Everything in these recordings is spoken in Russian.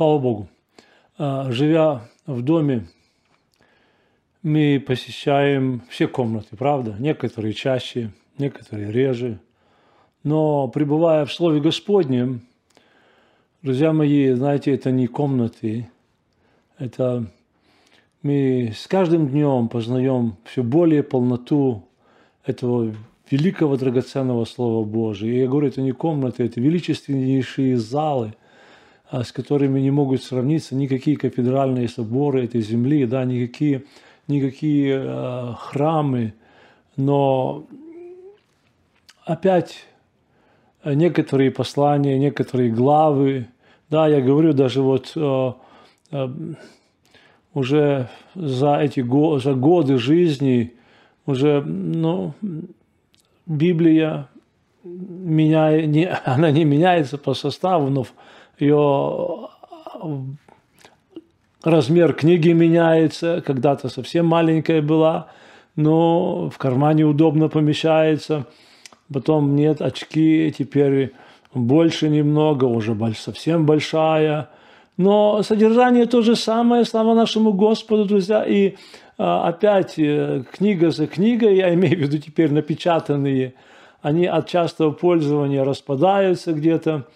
Слава Богу. А, живя в доме, мы посещаем все комнаты, правда? Некоторые чаще, некоторые реже. Но пребывая в Слове Господнем, друзья мои, знаете, это не комнаты, это мы с каждым днем познаем все более полноту этого великого драгоценного Слова Божия. И я говорю, это не комнаты, это величественнейшие залы, с которыми не могут сравниться никакие кафедральные соборы этой земли, да, никакие, никакие э, храмы. Но опять некоторые послания, некоторые главы, да, я говорю даже вот э, э, уже за эти го, за годы жизни уже, ну, Библия меня, не, она не меняется по составу, но ее размер книги меняется, когда-то совсем маленькая была, но в кармане удобно помещается, потом нет, очки теперь больше немного, уже совсем большая, но содержание то же самое, слава нашему Господу, друзья, и а, опять э, книга за книгой, я имею в виду теперь напечатанные, они от частого пользования распадаются где-то,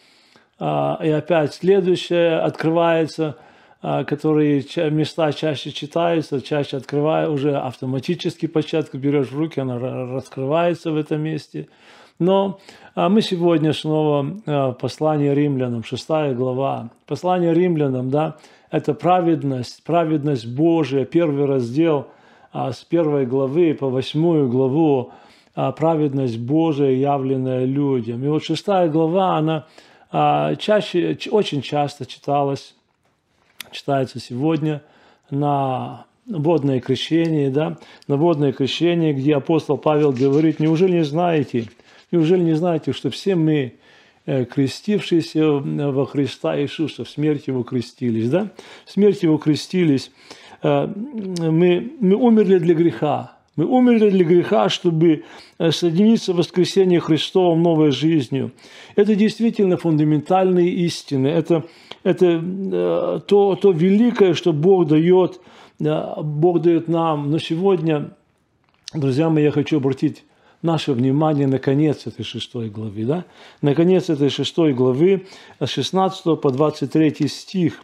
и опять следующее открывается, а, которые места чаще читаются, чаще открывая, уже автоматически початку берешь в руки, она раскрывается в этом месте. Но мы сегодня снова послание римлянам, шестая глава. Послание римлянам, да, это праведность, праведность Божия, первый раздел с первой главы по восьмую главу, праведность Божия, явленная людям. И вот шестая глава, она а, чаще, очень часто читалось, читается сегодня на водное крещение, да, на водное крещение, где апостол Павел говорит, неужели не знаете, неужели не знаете, что все мы, э, крестившиеся во Христа Иисуса, в смерти Его крестились, да, в смерти Его крестились, э, мы, мы умерли для греха, мы умерли для греха, чтобы э, соединиться в воскресении Христовом новой жизнью. Это действительно фундаментальные истины. Это, это э, то, то великое, что Бог дает, э, Бог дает нам. Но сегодня, друзья мои, я хочу обратить наше внимание на конец этой шестой главы. Да? На конец этой шестой главы, с 16 по 23 стих.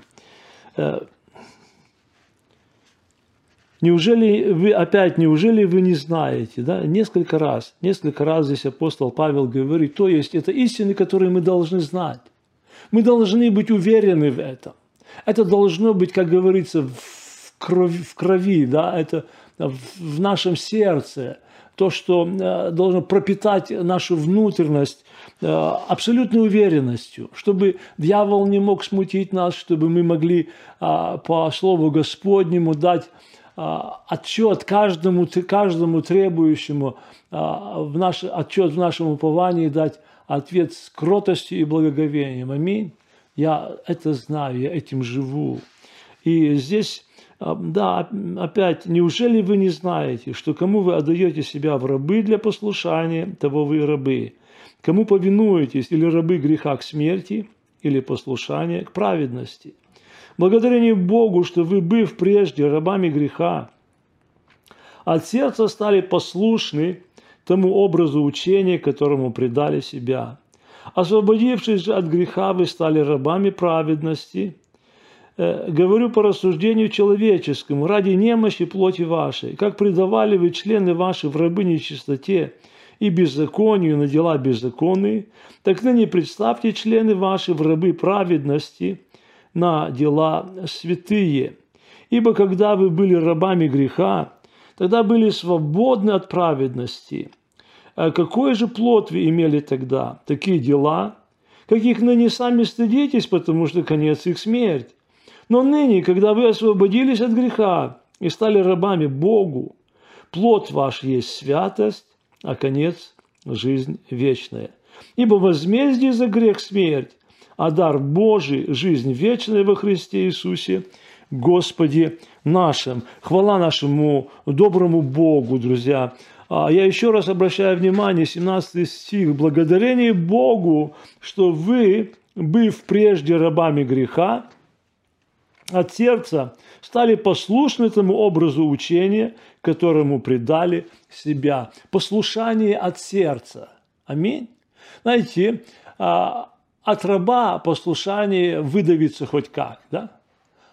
Неужели вы, опять, неужели вы не знаете, да, несколько раз, несколько раз здесь апостол Павел говорит, то есть это истины, которые мы должны знать. Мы должны быть уверены в этом. Это должно быть, как говорится, в крови, в крови да, это в нашем сердце, то, что э, должно пропитать нашу внутренность э, абсолютной уверенностью, чтобы дьявол не мог смутить нас, чтобы мы могли а, по Слову Господнему дать отчет каждому, каждому требующему а, в наш, отчет в нашем уповании дать ответ с кротостью и благоговением. Аминь. Я это знаю, я этим живу. И здесь, а, да, опять, неужели вы не знаете, что кому вы отдаете себя в рабы для послушания, того вы рабы? Кому повинуетесь, или рабы греха к смерти, или послушания к праведности? Благодарение Богу, что вы, быв прежде рабами греха, от сердца стали послушны тому образу учения, которому предали себя. Освободившись же от греха, вы стали рабами праведности. Э, говорю по рассуждению человеческому, ради немощи плоти вашей, как предавали вы члены ваши в рабы нечистоте и беззаконию на дела беззаконные, так ныне представьте члены ваши в рабы праведности – на дела святые. Ибо когда вы были рабами греха, тогда были свободны от праведности. А какой же плод вы имели тогда? Такие дела, каких ныне сами стыдитесь, потому что конец их смерть. Но ныне, когда вы освободились от греха и стали рабами Богу, плод ваш есть святость, а конец – жизнь вечная. Ибо возмездие за грех – смерть, а дар Божий – жизнь вечная во Христе Иисусе, Господе нашим. Хвала нашему доброму Богу, друзья. А я еще раз обращаю внимание, 17 стих. «Благодарение Богу, что вы, быв прежде рабами греха, от сердца стали послушны этому образу учения, которому предали себя. Послушание от сердца. Аминь. Знаете, а, от раба послушание выдавится хоть как, да?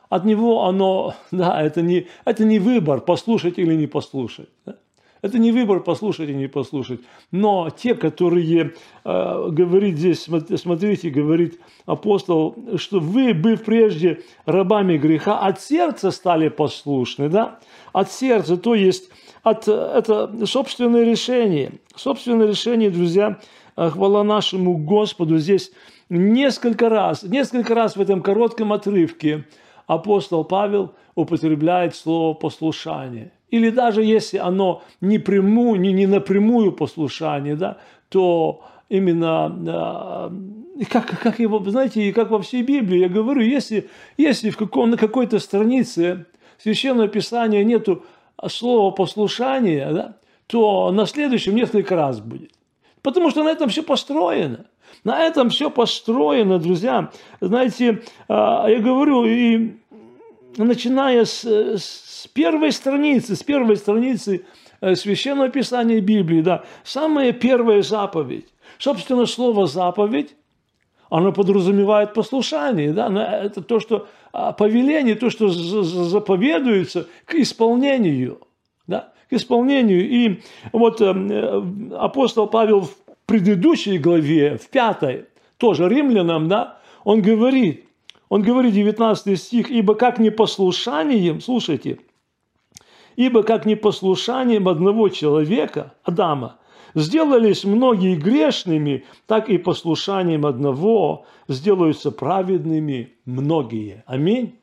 От него оно, да, это не, это не выбор, послушать или не послушать. Да? Это не выбор послушать или не послушать. Но те, которые, э, говорит здесь, смотрите, говорит апостол, что вы, быв прежде рабами греха, от сердца стали послушны, да? От сердца, то есть от, это собственное решение. Собственное решение, друзья, э, хвала нашему Господу. Здесь несколько раз, несколько раз в этом коротком отрывке апостол Павел употребляет слово послушание. Или даже если оно не, прямую, не, не напрямую послушание, да, то именно, как, как его, знаете, как во всей Библии, я говорю, если, если в каком, на какой-то странице Священного Писания нету слова послушания, да, то на следующем несколько раз будет. Потому что на этом все построено. На этом все построено, друзья. Знаете, а, я говорю, и начиная с, с первой страницы, с первой страницы э, Священного Писания Библии, да, самая первая заповедь. Собственно, слово «заповедь», оно подразумевает послушание, да, это то, что а, повеление, то, что заповедуется к исполнению, да, к исполнению. И вот эм, э, апостол Павел в предыдущей главе, в пятой, тоже римлянам, да, он говорит, он говорит, 19 стих, «Ибо как непослушанием, слушайте, ибо как непослушанием одного человека, Адама, сделались многие грешными, так и послушанием одного сделаются праведными многие». Аминь.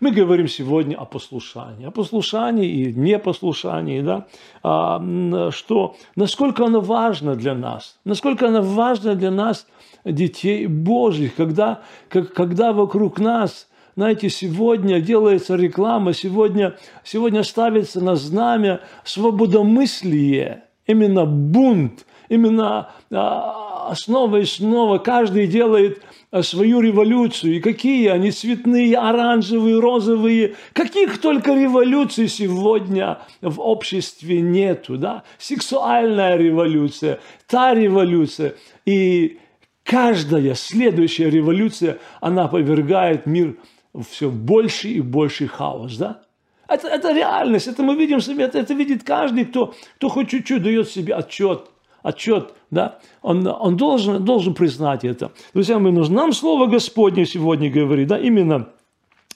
Мы говорим сегодня о послушании, о послушании и непослушании, да, а, что насколько оно важно для нас, насколько оно важно для нас, детей Божьих, когда, как, когда вокруг нас, знаете, сегодня делается реклама, сегодня, сегодня ставится на знамя свободомыслие, именно бунт, именно а, снова и снова каждый делает а, свою революцию. И какие они цветные, оранжевые, розовые. Каких только революций сегодня в обществе нету. Да? Сексуальная революция, та революция. И каждая следующая революция, она повергает мир в все больше и больше хаос, да? Это, это реальность, это мы видим это, это видит каждый, кто, кто хоть чуть-чуть дает себе отчет, отчет, да, он, он должен, должен признать это. Друзья мои, нужно нам Слово Господне сегодня говорит, да, именно,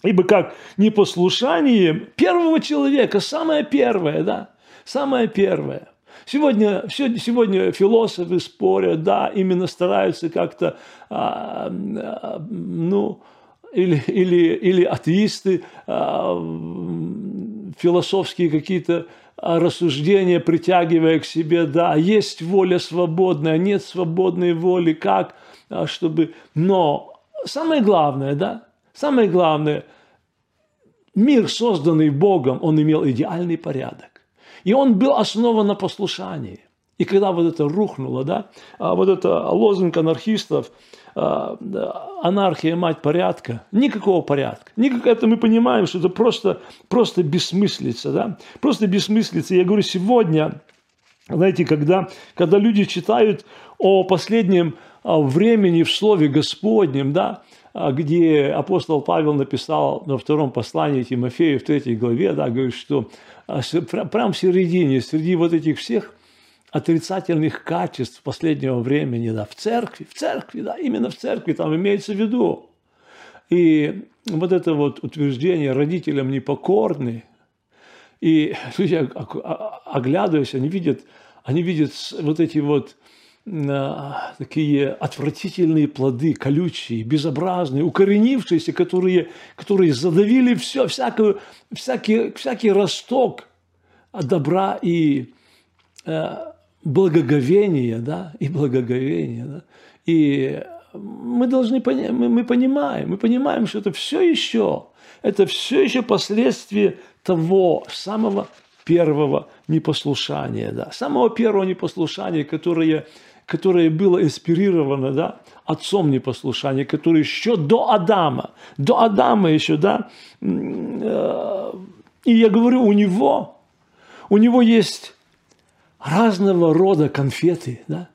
ибо как непослушание первого человека, самое первое, да, самое первое – Сегодня, сегодня философы спорят, да, именно стараются как-то, а, ну, или, или, или атеисты а, философские какие-то рассуждения, притягивая к себе, да, есть воля свободная, нет свободной воли, как, чтобы... Но самое главное, да, самое главное, мир, созданный Богом, он имел идеальный порядок. И он был основан на послушании. И когда вот это рухнуло, да, а вот это лозунг анархистов, а, анархия – мать порядка, никакого порядка. Никак, это мы понимаем, что это просто, просто бессмыслица, да, просто бессмыслица. Я говорю, сегодня, знаете, когда, когда люди читают о последнем а, времени в Слове Господнем, да, где апостол Павел написал на втором послании Тимофею в третьей главе, да, говорит, что а прямо в середине, среди вот этих всех отрицательных качеств последнего времени, да, в церкви, в церкви, да, именно в церкви там имеется в виду. И вот это вот утверждение родителям непокорны, и люди, оглядываясь, они видят, они видят вот эти вот такие отвратительные плоды, колючие, безобразные, укоренившиеся, которые, которые задавили все, всякую, всякий, всякий росток добра и э, благоговения, да, и благоговения, да. И мы должны понять, мы, мы понимаем, мы понимаем, что это все еще, это все еще последствия того самого первого непослушания, да, самого первого непослушания, которое которое было инспирировано, да, отцом непослушания, который еще до Адама, до Адама еще, да, э, и я говорю, у него, у него есть разного рода конфеты, да,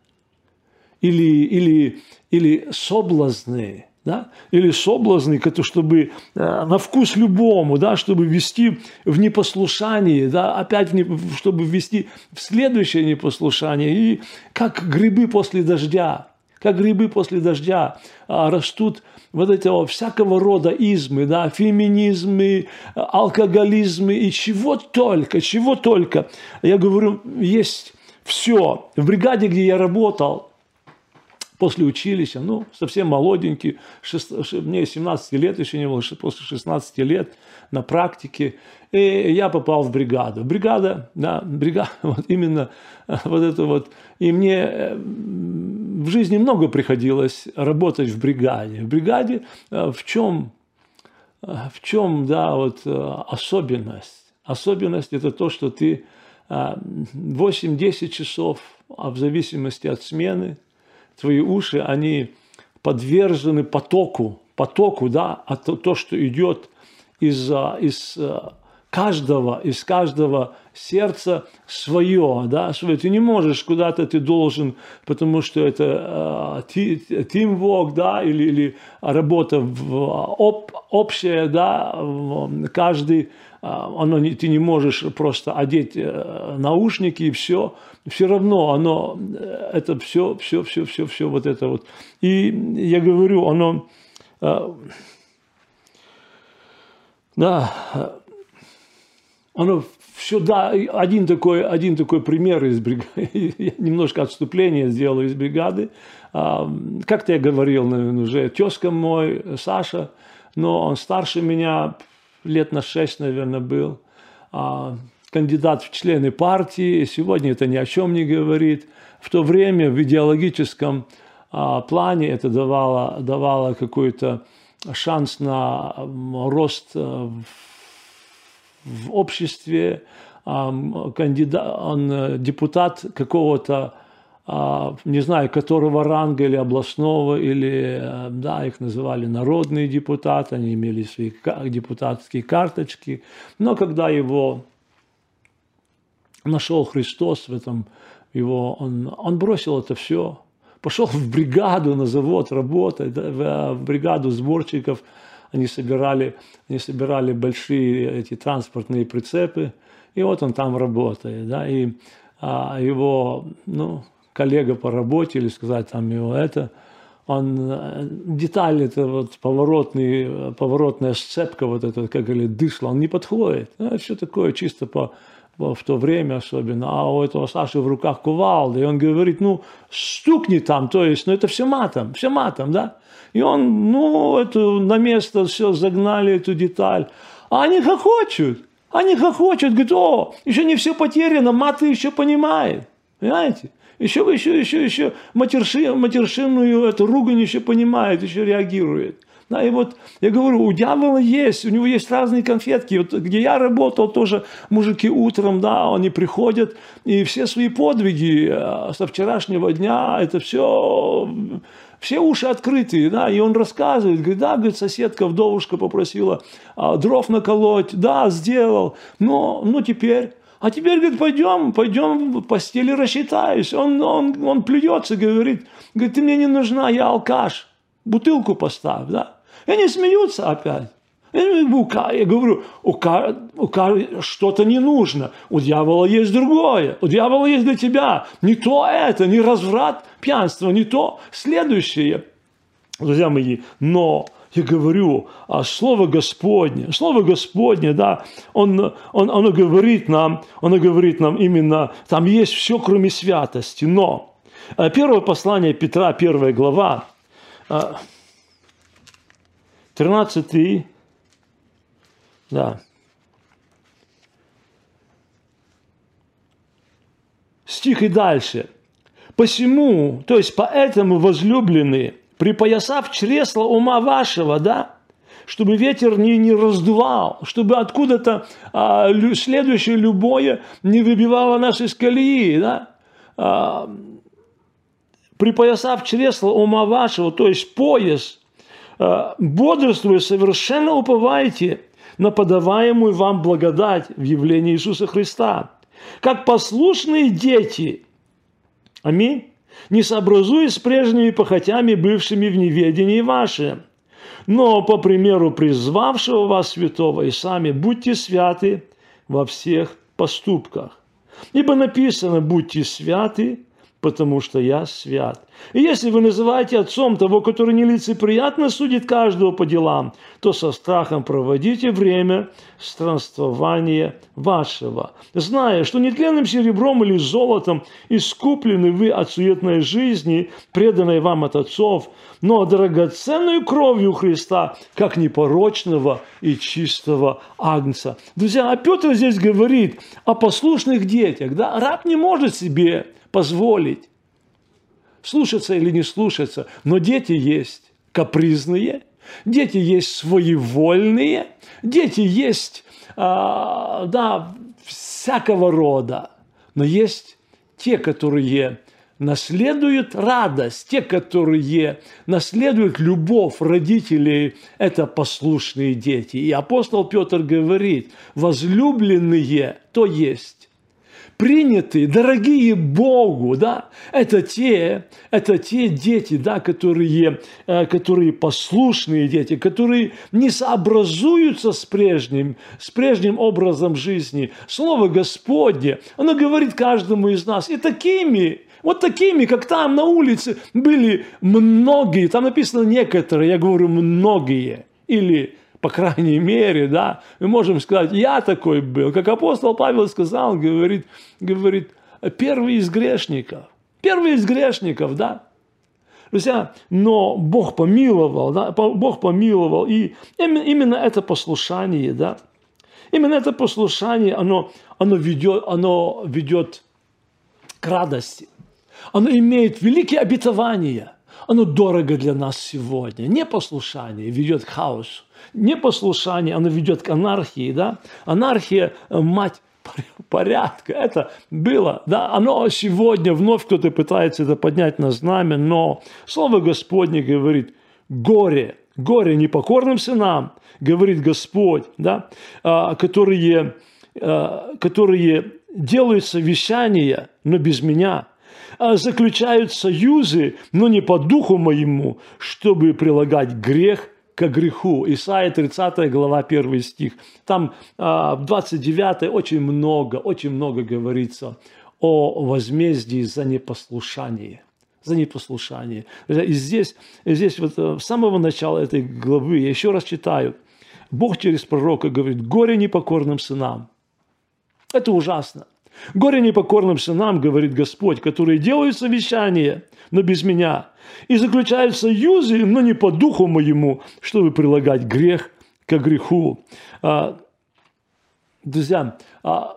или, или, или соблазны, да, или соблазны, чтобы э, на вкус любому, да, чтобы ввести в непослушание, да, опять в не, чтобы ввести в следующее непослушание, и как грибы после дождя, как грибы после дождя а, растут вот этого всякого рода измы, да, феминизмы, алкоголизмы и чего только, чего только. Я говорю, есть все. В бригаде, где я работал, после училища, ну, совсем молоденький, 6, мне 17 лет еще не было, после 16 лет на практике, и я попал в бригаду. Бригада, да, бригада, вот именно вот это вот. И мне э, в жизни много приходилось работать в бригаде. В бригаде э, в чем, э, в чем, да, вот особенность? Особенность это то, что ты 8-10 часов, а в зависимости от смены, твои уши, они подвержены потоку, потоку, да, а то, то что идет из, из каждого, из каждого сердца свое, да, свое. Ты не можешь куда-то, ты должен, потому что это э, teamwork, да, или, или работа в, об, общая, да, каждый, оно, ты не можешь просто одеть наушники и все, все равно оно, это все, все, все, все, все вот это вот. И я говорю, оно, да, оно все, да, один такой, один такой пример из бригады, немножко отступление сделал из бригады. Как-то я говорил, наверное, уже тезка мой, Саша, но он старше меня, лет на шесть, наверное, был кандидат в члены партии, сегодня это ни о чем не говорит. В то время в идеологическом а, плане это давало, давало какой-то шанс на рост э, в, в обществе. Кандидат, он э, депутат какого-то а, не знаю, которого ранга, или областного, или, э, да, их называли народные депутаты, они имели свои депутатские карточки. Но когда его нашел Христос в этом его, он, он бросил это все, пошел в бригаду на завод работать, в, в бригаду сборщиков, они собирали, они собирали большие эти транспортные прицепы, и вот он там работает, да, и а, его, ну, коллега по работе, или сказать там его это, он, э, деталь это вот поворотный, поворотная сцепка, вот это, как говорили, дышло, он не подходит. Ну, все такое чисто по, в то время особенно, а у этого Саши в руках кувалда, и он говорит, ну, стукни там, то есть, ну, это все матом, все матом, да, и он, ну, эту, на место все загнали, эту деталь, а они хохочут, они хохочут, говорят, о, еще не все потеряно, маты еще понимает, понимаете, еще, еще, еще, еще матерши, матершинную эту ругань еще понимает, еще реагирует. Да, и вот я говорю, у дьявола есть, у него есть разные конфетки. Вот где я работал, тоже мужики утром, да, они приходят, и все свои подвиги э, со вчерашнего дня, это все, все уши открытые, да, и он рассказывает, говорит, да, говорит, соседка, вдовушка попросила а, дров наколоть, да, сделал, но, ну теперь... А теперь, говорит, пойдем, пойдем в постели рассчитаюсь. Он, он, он плюется, говорит, говорит, ты мне не нужна, я алкаш. Бутылку поставь, да. И они смеются опять. Я говорю, у, у что-то не нужно. У дьявола есть другое. У дьявола есть для тебя не то это, не разврат, пьянство, не то следующее. Друзья мои, но я говорю, а Слово Господне, Слово Господне, да, он, он, оно говорит нам, оно говорит нам именно, там есть все, кроме святости, но э, первое послание Петра, первая глава, э, 13, да. Стих и дальше. Посему, то есть поэтому, возлюбленные, припоясав чресло ума вашего, да, чтобы ветер не, не раздувал, чтобы откуда-то а, следующее любое не выбивало нас из колеи, да, а, припоясав чресло ума вашего, то есть пояс, бодрствуя, совершенно уповайте на подаваемую вам благодать в явлении Иисуса Христа. Как послушные дети, аминь, не сообразуясь с прежними похотями, бывшими в неведении вашем, но по примеру призвавшего вас святого и сами будьте святы во всех поступках. Ибо написано «Будьте святы, потому что я свят». И если вы называете отцом того, который нелицеприятно судит каждого по делам, то со страхом проводите время странствования вашего, зная, что нетленным серебром или золотом искуплены вы от суетной жизни, преданной вам от отцов, но драгоценную кровью Христа, как непорочного и чистого агнца. Друзья, а Петр здесь говорит о послушных детях. Да? Раб не может себе позволить слушаться или не слушаться, но дети есть капризные, дети есть своевольные, дети есть, а, да, всякого рода, но есть те, которые наследуют радость, те, которые наследуют любовь родителей, это послушные дети. И апостол Петр говорит, возлюбленные, то есть принятые, дорогие Богу, да, это те, это те дети, да, которые, э, которые послушные дети, которые не сообразуются с прежним, с прежним образом жизни. Слово Господне, оно говорит каждому из нас, и такими вот такими, как там на улице, были многие, там написано некоторые, я говорю многие, или по крайней мере, да, мы можем сказать, я такой был. Как апостол Павел сказал, говорит, говорит, первый из грешников. Первый из грешников, да. Друзья, но Бог помиловал, да, Бог помиловал. И именно это послушание, да, именно это послушание, оно, оно, ведет, оно ведет к радости. Оно имеет великие обетования. Оно дорого для нас сегодня. Непослушание ведет к хаосу непослушание, оно ведет к анархии, да? Анархия э, – мать порядка. Это было, да, оно сегодня вновь кто-то пытается это поднять на знамя, но Слово Господне говорит, горе, горе непокорным сынам, говорит Господь, да, а, которые, а, которые делают совещания, но без меня, а заключают союзы, но не по духу моему, чтобы прилагать грех к греху. Исайя 30 глава 1 стих. Там а, в 29 очень много, очень много говорится о возмездии за непослушание за непослушание. И здесь, здесь вот э, с самого начала этой главы, я еще раз читаю, Бог через пророка говорит, горе непокорным сынам. Это ужасно. Горе непокорным сынам, говорит Господь, которые делают совещание, но без меня, и заключают союзы, но не по духу моему, чтобы прилагать грех к греху. А, друзья, а,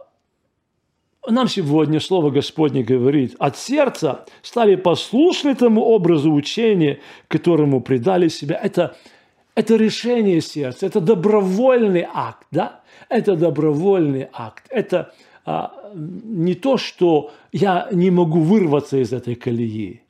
нам сегодня Слово Господне говорит, от сердца стали послушны тому образу учения, которому предали себя. Это, это решение сердца, это добровольный акт, да? Это добровольный акт. Это не то, что я не могу вырваться из этой колеи.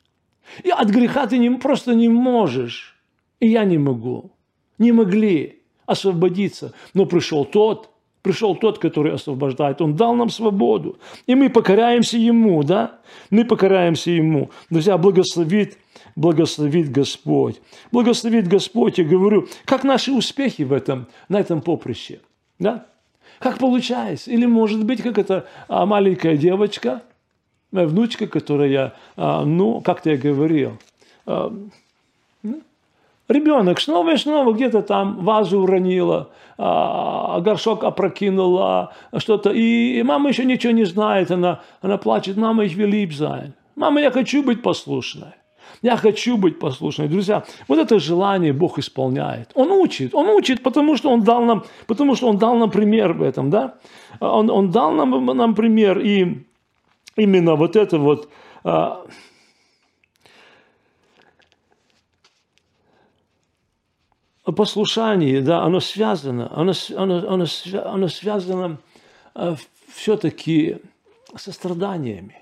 И от греха ты не, просто не можешь. И я не могу. Не могли освободиться. Но пришел тот, пришел тот, который освобождает. Он дал нам свободу. И мы покоряемся Ему, да? Мы покоряемся Ему. Друзья, благословит, благословит Господь. Благословит Господь, я говорю, как наши успехи в этом, на этом поприще, да? Как получается? Или может быть, как эта а, маленькая девочка, моя внучка, которая, а, ну, как-то я говорил, а, ну, ребенок снова и снова где-то там вазу уронила, горшок опрокинула, что-то. И мама еще ничего не знает, она, она плачет, мама, will lieb sein. Мама, я хочу быть послушной. Я хочу быть послушной. Друзья, вот это желание Бог исполняет. Он учит. Он учит, потому что Он дал нам, потому что он дал нам пример в этом. Да? Он, он дал нам, нам пример. И именно вот это вот... А, послушание, да, оно связано, оно, оно, оно, оно связано а, все-таки со страданиями.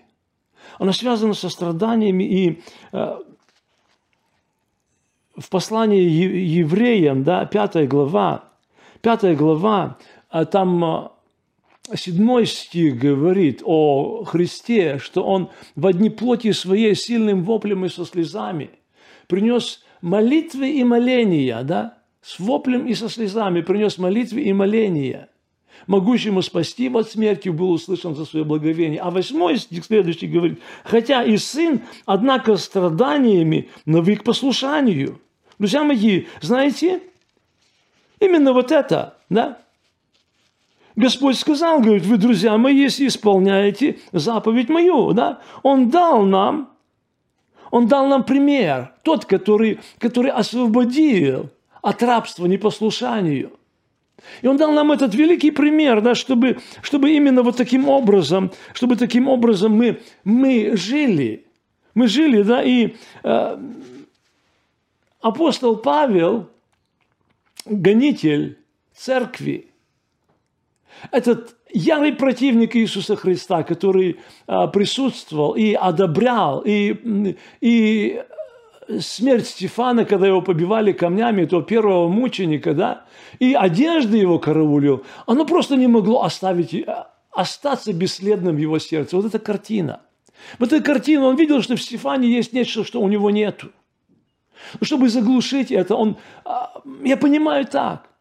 Она связана со страданиями. И э, в послании евреям, да, пятая глава, пятая глава, а там э, седьмой стих говорит о Христе, что Он в одни плоти своей сильным воплем и со слезами принес молитвы и моления, да, с воплем и со слезами принес молитвы и моления, могущему спасти от смерти, был услышан за свое благовение. А восьмой стих следующий говорит, хотя и сын, однако страданиями навык послушанию. Друзья мои, знаете, именно вот это, да, Господь сказал, говорит, вы, друзья мои, если исполняете заповедь мою, да, Он дал нам, Он дал нам пример, тот, который, который освободил от рабства непослушанию. И он дал нам этот великий пример, да, чтобы, чтобы именно вот таким образом, чтобы таким образом мы, мы жили. Мы жили, да, и э, апостол Павел, гонитель церкви, этот ярый противник Иисуса Христа, который а, присутствовал и одобрял, и, и смерть Стефана, когда его побивали камнями, то первого мученика, да, и одежды его караулил, оно просто не могло оставить, а, остаться бесследным в его сердце. Вот эта картина. Вот эта картина, он видел, что в Стефане есть нечто, что у него нету. Чтобы заглушить это, он, а, я понимаю так –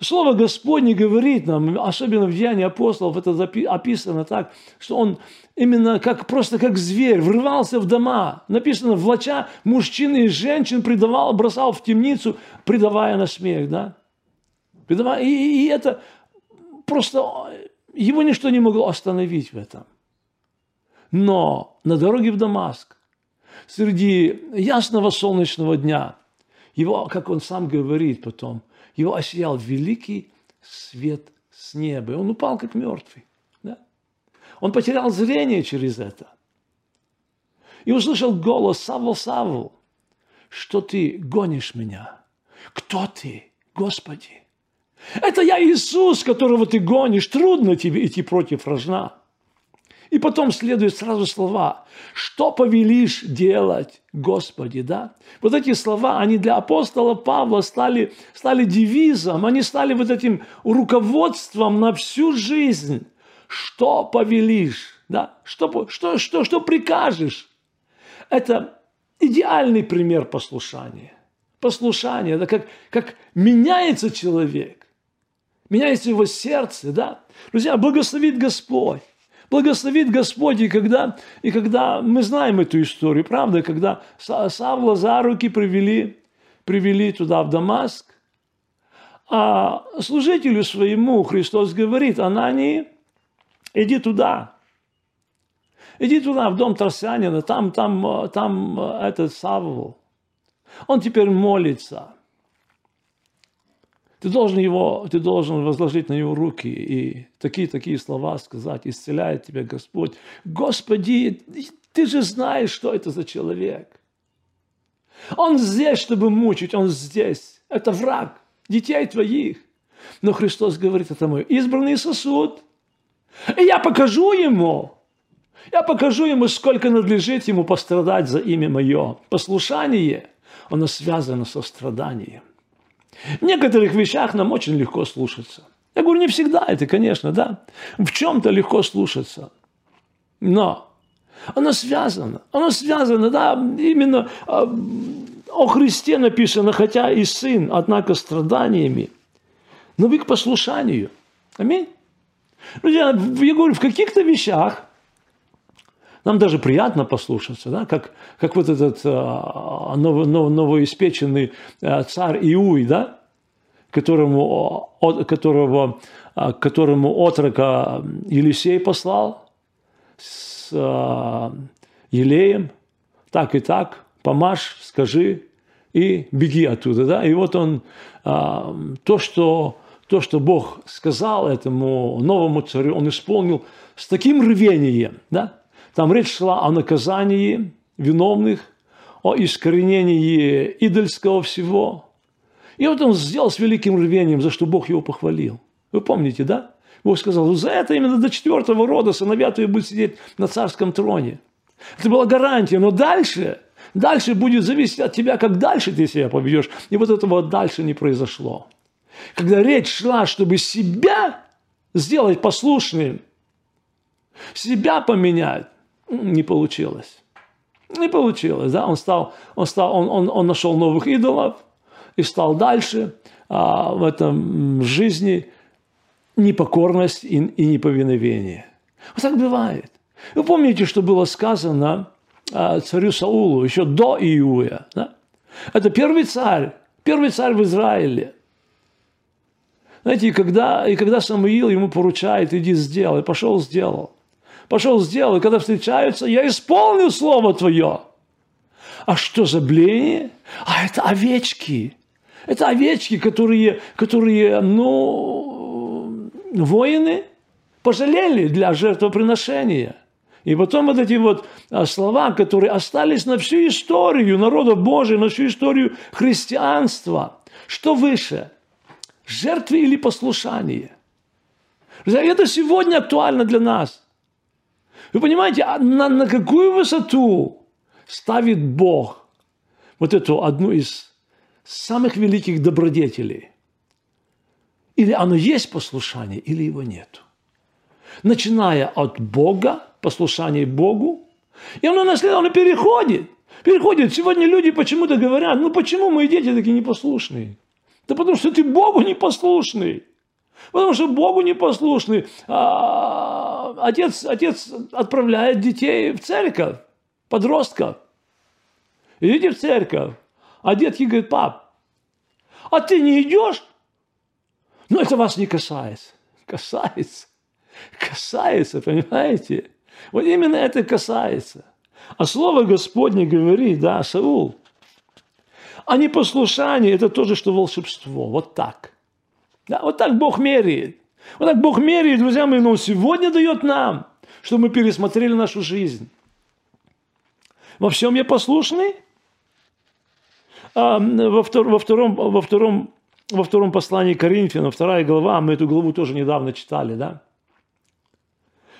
Слово Господне говорит нам, особенно в Деянии апостолов, это описано так, что он именно как, просто как зверь врывался в дома. Написано, влача мужчин и женщин предавал, бросал в темницу, предавая на смех. Да? Предавая, и, и это просто, его ничто не могло остановить в этом. Но на дороге в Дамаск, среди ясного солнечного дня, его, как он сам говорит потом – его осиял великий свет с неба, он упал как мертвый. Да? Он потерял зрение через это. И услышал голос «Савл, Савл, что ты гонишь меня? Кто ты, Господи?» Это я Иисус, которого ты гонишь. Трудно тебе идти против рожна. И потом следуют сразу слова, что повелишь делать, Господи, да? Вот эти слова, они для апостола Павла стали, стали девизом, они стали вот этим руководством на всю жизнь. Что повелишь, да? Что, что, что, что прикажешь? Это идеальный пример послушания. Послушание, это как, как меняется человек, меняется его сердце, да? Друзья, благословит Господь благословит Господь, и когда, и когда мы знаем эту историю, правда, когда Савла за руки привели, привели туда, в Дамаск, а служителю своему Христос говорит, Анании, иди туда, иди туда, в дом Тарсянина, там, там, там этот Савл, он теперь молится – ты должен его, ты должен возложить на него руки и такие-такие слова сказать, исцеляет тебя Господь. Господи, ты же знаешь, что это за человек. Он здесь, чтобы мучить, он здесь. Это враг детей твоих. Но Христос говорит, это мой избранный сосуд. И я покажу ему, я покажу ему, сколько надлежит ему пострадать за имя мое. Послушание, оно связано со страданием. В некоторых вещах нам очень легко слушаться. Я говорю, не всегда это, конечно, да. В чем-то легко слушаться. Но оно связано. Оно связано, да, именно а, о Христе написано, хотя и Сын, однако страданиями, но вы к послушанию. Аминь. Друзья, я говорю, в каких-то вещах нам даже приятно послушаться, да, как, как вот этот а, ново, ново, новоиспеченный а, царь Иуй, да, которому, от, которого, а, которому отрока Елисей послал с а, Елеем, так и так, помажь, скажи и беги оттуда, да, и вот он, а, то, что то, что Бог сказал этому новому царю, он исполнил с таким рвением, да, там речь шла о наказании виновных, о искоренении идольского всего. И вот он сделал с великим рвением, за что Бог его похвалил. Вы помните, да? Бог сказал, за это именно до четвертого рода сыновья твои будут сидеть на царском троне. Это была гарантия. Но дальше, дальше будет зависеть от тебя, как дальше ты себя поведешь. И вот этого дальше не произошло. Когда речь шла, чтобы себя сделать послушным, себя поменять, не получилось. Не получилось, да, он стал, он стал, он, он, он нашел новых идолов и стал дальше а, в этом жизни непокорность и, и неповиновение. Вот так бывает. Вы помните, что было сказано а, царю Саулу еще до Иуя? Да? Это первый царь, первый царь в Израиле. Знаете, и когда, и когда Самуил ему поручает, иди сделай, пошел сделал. Пошел сделал, и когда встречаются, я исполнил слово твое. А что за бление? А это овечки. Это овечки, которые, которые ну, воины пожалели для жертвоприношения. И потом вот эти вот а, слова, которые остались на всю историю народа Божия, на всю историю христианства. Что выше? Жертвы или послушание? Это сегодня актуально для нас. Вы понимаете, а на, на какую высоту ставит Бог вот эту одну из самых великих добродетелей? Или оно есть послушание, или его нет. Начиная от Бога, послушание Богу, и оно наследно, оно переходит. Переходит. Сегодня люди почему-то говорят, ну почему мои дети такие непослушные? Да потому что ты Богу непослушный. Потому что Богу непослушный. А, отец, отец отправляет детей в церковь, подростков. Идите в церковь. А детки говорят, пап, а ты не идешь? Но это вас не касается. Касается. Касается, понимаете? Вот именно это касается. А слово Господне говорит, да, Саул, а непослушание – это то же, что волшебство. Вот так. Да, вот так Бог меряет. Вот так Бог меряет, друзья мои, но сегодня дает нам, чтобы мы пересмотрели нашу жизнь. Во всем я послушный? А, во, втор, во, втором, во, втором, во втором послании Коринфянам, вторая глава, мы эту главу тоже недавно читали, да?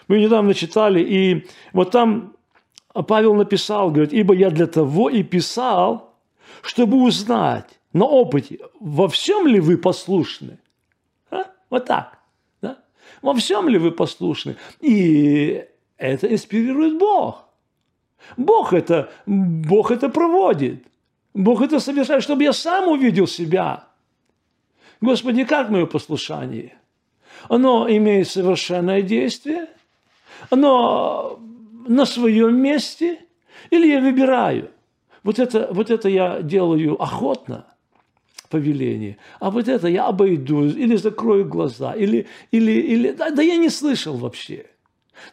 Мы недавно читали, и вот там Павел написал, говорит, «Ибо я для того и писал, чтобы узнать на опыте, во всем ли вы послушны?» Вот так. Да? Во всем ли вы послушны? И это инспирирует Бог. Бог это, Бог это проводит. Бог это совершает, чтобы я сам увидел себя. Господи, как мое послушание? Оно имеет совершенное действие? Оно на своем месте? Или я выбираю? Вот это, вот это я делаю охотно, повеление, а вот это я обойду, или закрою глаза, или, или, или да, да я не слышал вообще.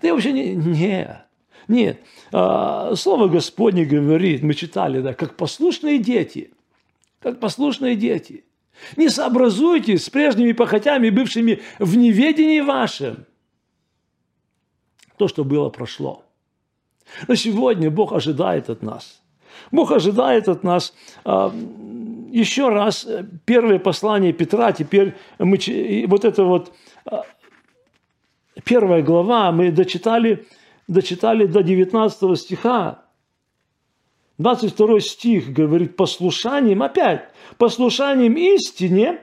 Да я вообще не, нет. Нет, а, Слово Господне говорит, мы читали, да, как послушные дети, как послушные дети. Не сообразуйтесь с прежними похотями, бывшими в неведении вашем. То, что было, прошло. Но сегодня Бог ожидает от нас – Бог ожидает от нас а, еще раз э, первое послание Петра, теперь мы, вот это вот а, первая глава, мы дочитали, дочитали до 19 стиха. 22 стих говорит, послушанием, опять, послушанием истине,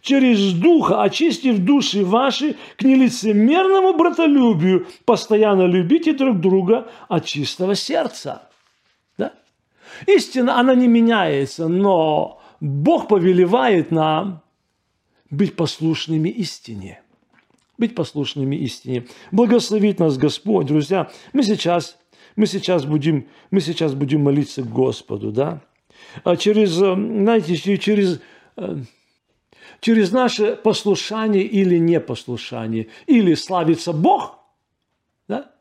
через Духа, очистив души ваши к нелицемерному братолюбию, постоянно любите друг друга от чистого сердца. Истина, она не меняется, но Бог повелевает нам быть послушными истине. Быть послушными истине. Благословит нас Господь, друзья. Мы сейчас, мы сейчас, будем, мы сейчас будем молиться Господу, да? А через, э, знаете, через, э, через наше послушание или непослушание, или славится Бог, да?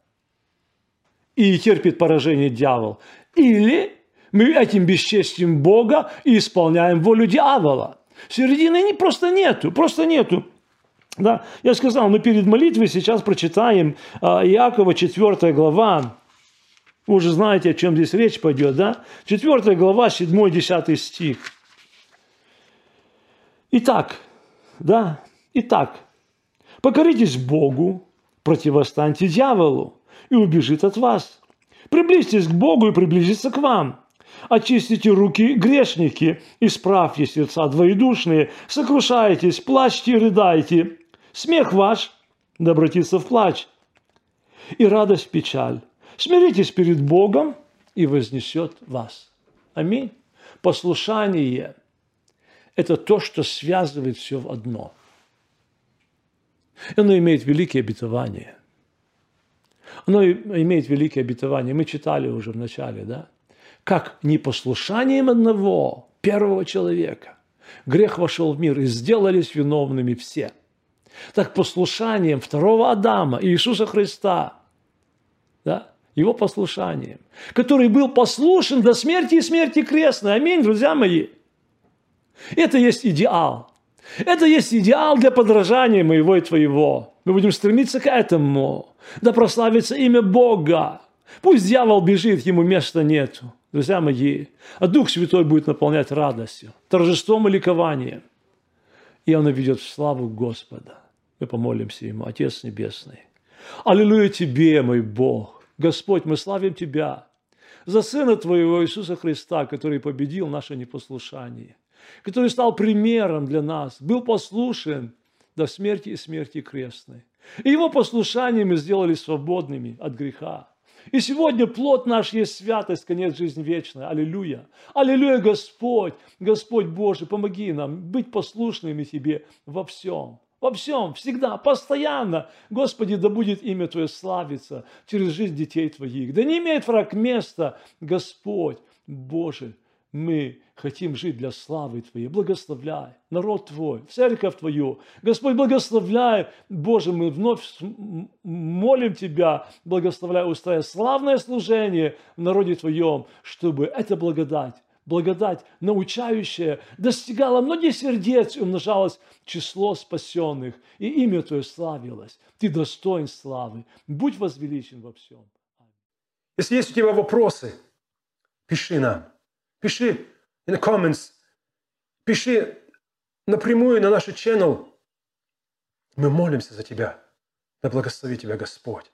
и терпит поражение дьявол, или мы этим бесчестим Бога и исполняем волю дьявола. Середины не, просто нету, просто нету. Да, я сказал, мы перед молитвой сейчас прочитаем а, Иакова 4 глава. Вы уже знаете, о чем здесь речь пойдет, да? 4 глава, 7-10 стих. Итак, да, итак, покоритесь Богу, противостаньте дьяволу, и убежит от вас. Приблизьтесь к Богу и приблизится к вам. Очистите руки грешники, исправьте сердца двоедушные, сокрушайтесь, плачьте и рыдайте. Смех ваш да обратится в плач, и радость в печаль. Смиритесь перед Богом, и вознесет вас. Аминь. Послушание – это то, что связывает все в одно. Оно имеет великие обетования. Оно имеет великие обетования. Мы читали уже в начале, да? Как непослушанием одного, первого человека, грех вошел в мир, и сделались виновными все. Так послушанием второго Адама, Иисуса Христа, да, его послушанием, который был послушен до смерти и смерти крестной. Аминь, друзья мои. Это есть идеал. Это есть идеал для подражания моего и твоего. Мы будем стремиться к этому. Да прославится имя Бога. Пусть дьявол бежит, ему места нету. Друзья мои, а Дух Святой будет наполнять радостью, торжеством и ликованием. И Он ведет в славу Господа. Мы помолимся Ему, Отец Небесный. Аллилуйя Тебе, мой Бог. Господь, мы славим Тебя за Сына Твоего Иисуса Христа, который победил наше непослушание, который стал примером для нас, был послушен до смерти и смерти крестной. И Его послушанием мы сделали свободными от греха. И сегодня плод наш есть святость, конец жизни вечная. Аллилуйя. Аллилуйя, Господь. Господь Божий, помоги нам быть послушными Тебе во всем во всем, всегда, постоянно. Господи, да будет имя Твое славиться через жизнь детей Твоих. Да не имеет враг места, Господь, Боже, мы хотим жить для славы Твоей. Благословляй народ Твой, церковь Твою. Господь, благословляй. Боже, мы вновь молим Тебя, благословляй, устраивай славное служение в народе Твоем, чтобы эта благодать благодать, научающая, достигала многих сердец и умножалось число спасенных, и имя Твое славилось. Ты достоин славы. Будь возвеличен во всем. Если есть у тебя вопросы, пиши нам. Пиши in the comments. Пиши напрямую на наш channel. Мы молимся за тебя. Да благослови тебя Господь.